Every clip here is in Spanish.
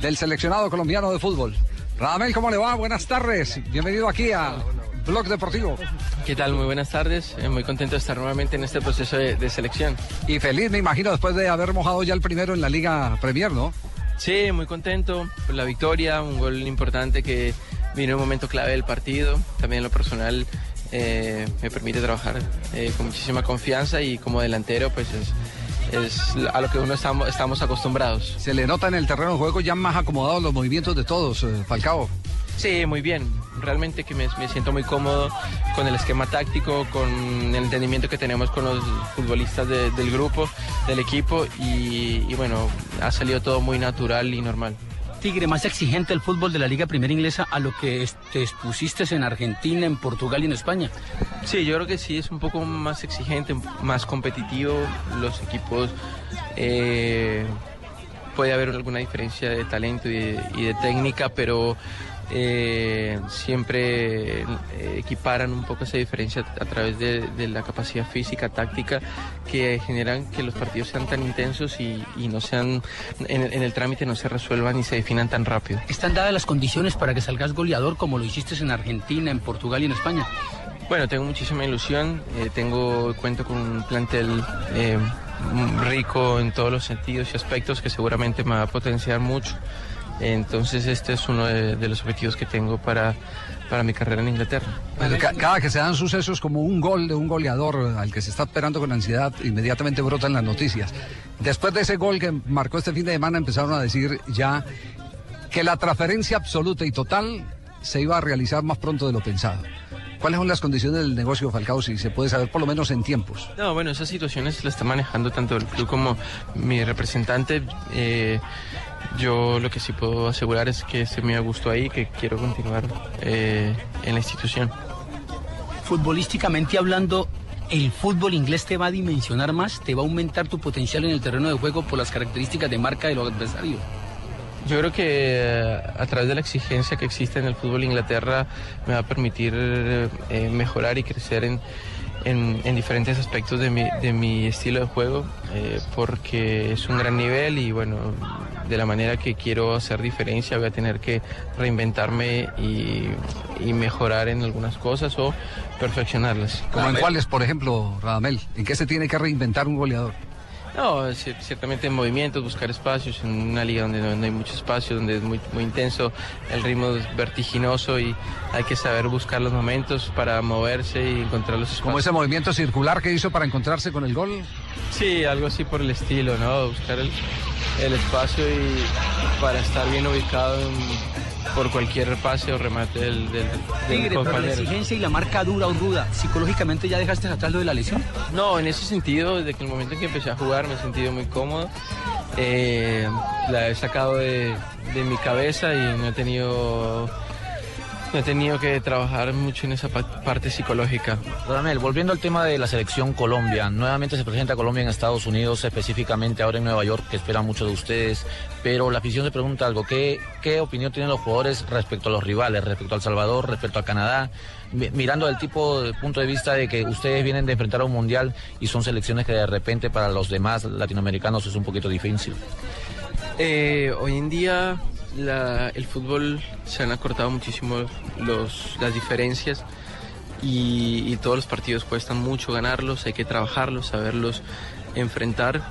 Del seleccionado colombiano de fútbol. Radamel, ¿cómo le va? Buenas tardes. Bienvenido aquí a Blog Deportivo. ¿Qué tal? Muy buenas tardes. Eh, muy contento de estar nuevamente en este proceso de, de selección. Y feliz, me imagino, después de haber mojado ya el primero en la Liga Premier, ¿no? Sí, muy contento por la victoria, un gol importante que vino en un momento clave del partido. También en lo personal eh, me permite trabajar eh, con muchísima confianza y como delantero pues es, es a lo que uno estamos, estamos acostumbrados. Se le nota en el terreno de juego ya más acomodados los movimientos de todos, eh, Falcao. Sí, muy bien. Realmente que me, me, siento muy cómodo con el esquema táctico, con el entendimiento que tenemos con los futbolistas de, del grupo, del equipo y, y, bueno, ha salido todo muy natural y normal. Tigre, más exigente el fútbol de la Liga Primera Inglesa a lo que te expusiste en Argentina, en Portugal y en España. Sí, yo creo que sí, es un poco más exigente, más competitivo. Los equipos... Eh, puede haber alguna diferencia de talento y de, y de técnica, pero eh, siempre eh, equiparan un poco esa diferencia a través de, de, la capacidad física, táctica, que generan que los partidos sean tan intensos y, y no sean, en, en, el trámite no se resuelvan y se definan tan rápido. ¿Están dadas las condiciones para que salgas goleador como lo hiciste en Argentina, en Portugal y en España? Bueno, tengo muchísima ilusión, eh, tengo, cuento con un plantel eh, rico en todos los sentidos y aspectos que seguramente me va a potenciar mucho. Entonces este es uno de, los objetivos que tengo para, para mi carrera en Inglaterra. Bueno, cada que se dan sucesos como un gol de un goleador al que se está esperando con ansiedad, inmediatamente brotan las noticias. Después de ese gol que marcó este fin de semana empezaron a decir ya que la transferencia absoluta y total se iba a realizar más pronto de lo pensado. ¿Cuáles son las condiciones del negocio Falcao, si se puede saber por lo menos en tiempos? No, bueno, esas situaciones las está manejando tanto el club como mi representante. Eh, yo lo que sí puedo asegurar es que se me gustó ahí, que quiero continuar eh, en la institución. Futbolísticamente hablando, ¿el fútbol inglés te va a dimensionar más? ¿Te va a aumentar tu potencial en el terreno de juego por las características de marca de los adversarios? Yo creo que a través de la exigencia que existe en el fútbol Inglaterra me va a permitir eh, mejorar y crecer en, en, en, diferentes aspectos de mi, de mi estilo de juego, eh, porque es un gran nivel y bueno, de la manera que quiero hacer diferencia voy a tener que reinventarme y, y mejorar en algunas cosas o perfeccionarlas. ¿Como en cuáles, por ejemplo, Radamel? ¿En qué se tiene que reinventar un goleador? No, ciertamente en movimientos, buscar espacios, en una liga donde no, hay mucho espacio, donde es muy, muy intenso, el ritmo es vertiginoso y hay que saber buscar los momentos para moverse y encontrar los espacios. ¿Como ese movimiento circular que hizo para encontrarse con el gol? Sí, algo así por el estilo, ¿no? Buscar el, el espacio y para estar bien ubicado en por cualquier pase o remate del, del, del Tigre, pero la exigencia y la marca dura o ruda, ¿psicológicamente ya dejaste atrás lo de la lesión? No, en ese sentido, desde que el momento en que empecé a jugar me he sentido muy cómodo. Eh, la he sacado de, de mi cabeza y no he tenido he tenido que trabajar mucho en esa parte psicológica. Donel, volviendo al tema de la selección Colombia, nuevamente se presenta Colombia en Estados Unidos, específicamente ahora en Nueva York, que esperan mucho de ustedes, pero la afición se pregunta algo, ¿qué, qué opinión tienen los jugadores respecto a los rivales, respecto a El Salvador, respecto a Canadá? Mirando el tipo de punto de vista de que ustedes vienen de enfrentar a un mundial y son selecciones que de repente para los demás latinoamericanos es un poquito difícil. Eh, hoy en día la, el fútbol se han acortado muchísimo los, las diferencias y, y, todos los partidos cuestan mucho ganarlos, hay que trabajarlos, saberlos enfrentar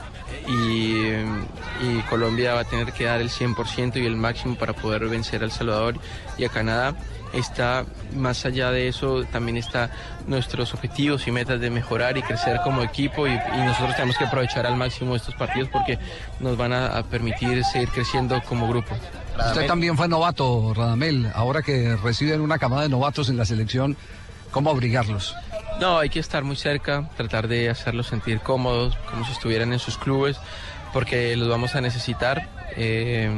y, Colombia va a tener que dar el 100% y el máximo para poder vencer a Salvador y a Canadá está más allá de eso también está nuestros objetivos y metas de mejorar y crecer como equipo y, nosotros tenemos que aprovechar al máximo estos partidos porque nos van a permitir seguir creciendo como grupo. Usted también fue novato, Radamel. Ahora que reciben una camada de novatos en la selección, ¿cómo abrigarlos? No, hay que estar muy cerca, tratar de hacerlos sentir cómodos, como si estuvieran en sus clubes, porque los vamos a necesitar. eh,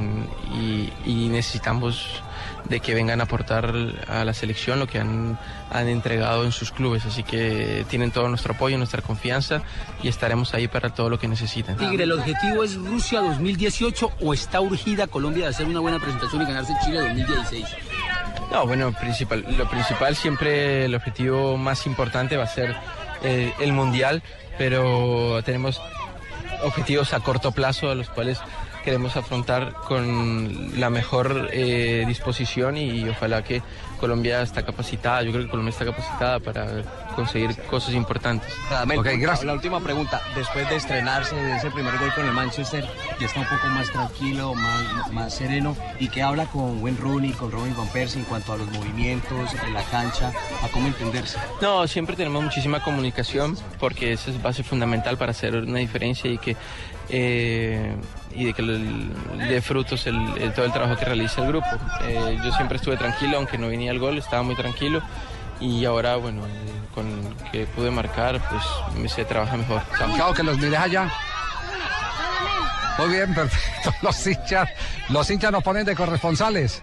y, y necesitamos de que vengan a aportar a la selección lo que han, han entregado en sus clubes. Así que tienen todo nuestro apoyo, nuestra confianza y estaremos ahí para todo lo que necesiten. Tigre, ¿el objetivo es Rusia 2018 o está urgida Colombia de hacer una buena presentación y ganarse Chile 2016? No, bueno, principal, lo principal siempre, el objetivo más importante va a ser eh, el Mundial, pero tenemos objetivos a corto plazo a los cuales queremos afrontar con la mejor eh, disposición y ojalá que Colombia está capacitada, yo creo que Colombia está capacitada para conseguir cosas importantes. Ok, gracias. La última pregunta, después de estrenarse de ese primer gol con el Manchester, ya está un poco más tranquilo, más, más sereno y que habla con Wayne Rooney, con Robin Van Persie en cuanto a los movimientos en la cancha, a cómo entenderse. No, siempre tenemos muchísima comunicación porque esa es base fundamental para hacer una diferencia y que eh, y de que dé frutos el, todo el trabajo que realiza el grupo. Eh, yo siempre estuve tranquilo, aunque no venía el gol, estaba muy tranquilo y ahora, bueno, eh, con que pude marcar, pues me se trabaja mejor. Chao, que los mires allá. Muy bien, perfecto. Los hinchas, los hinchas nos ponen de corresponsales.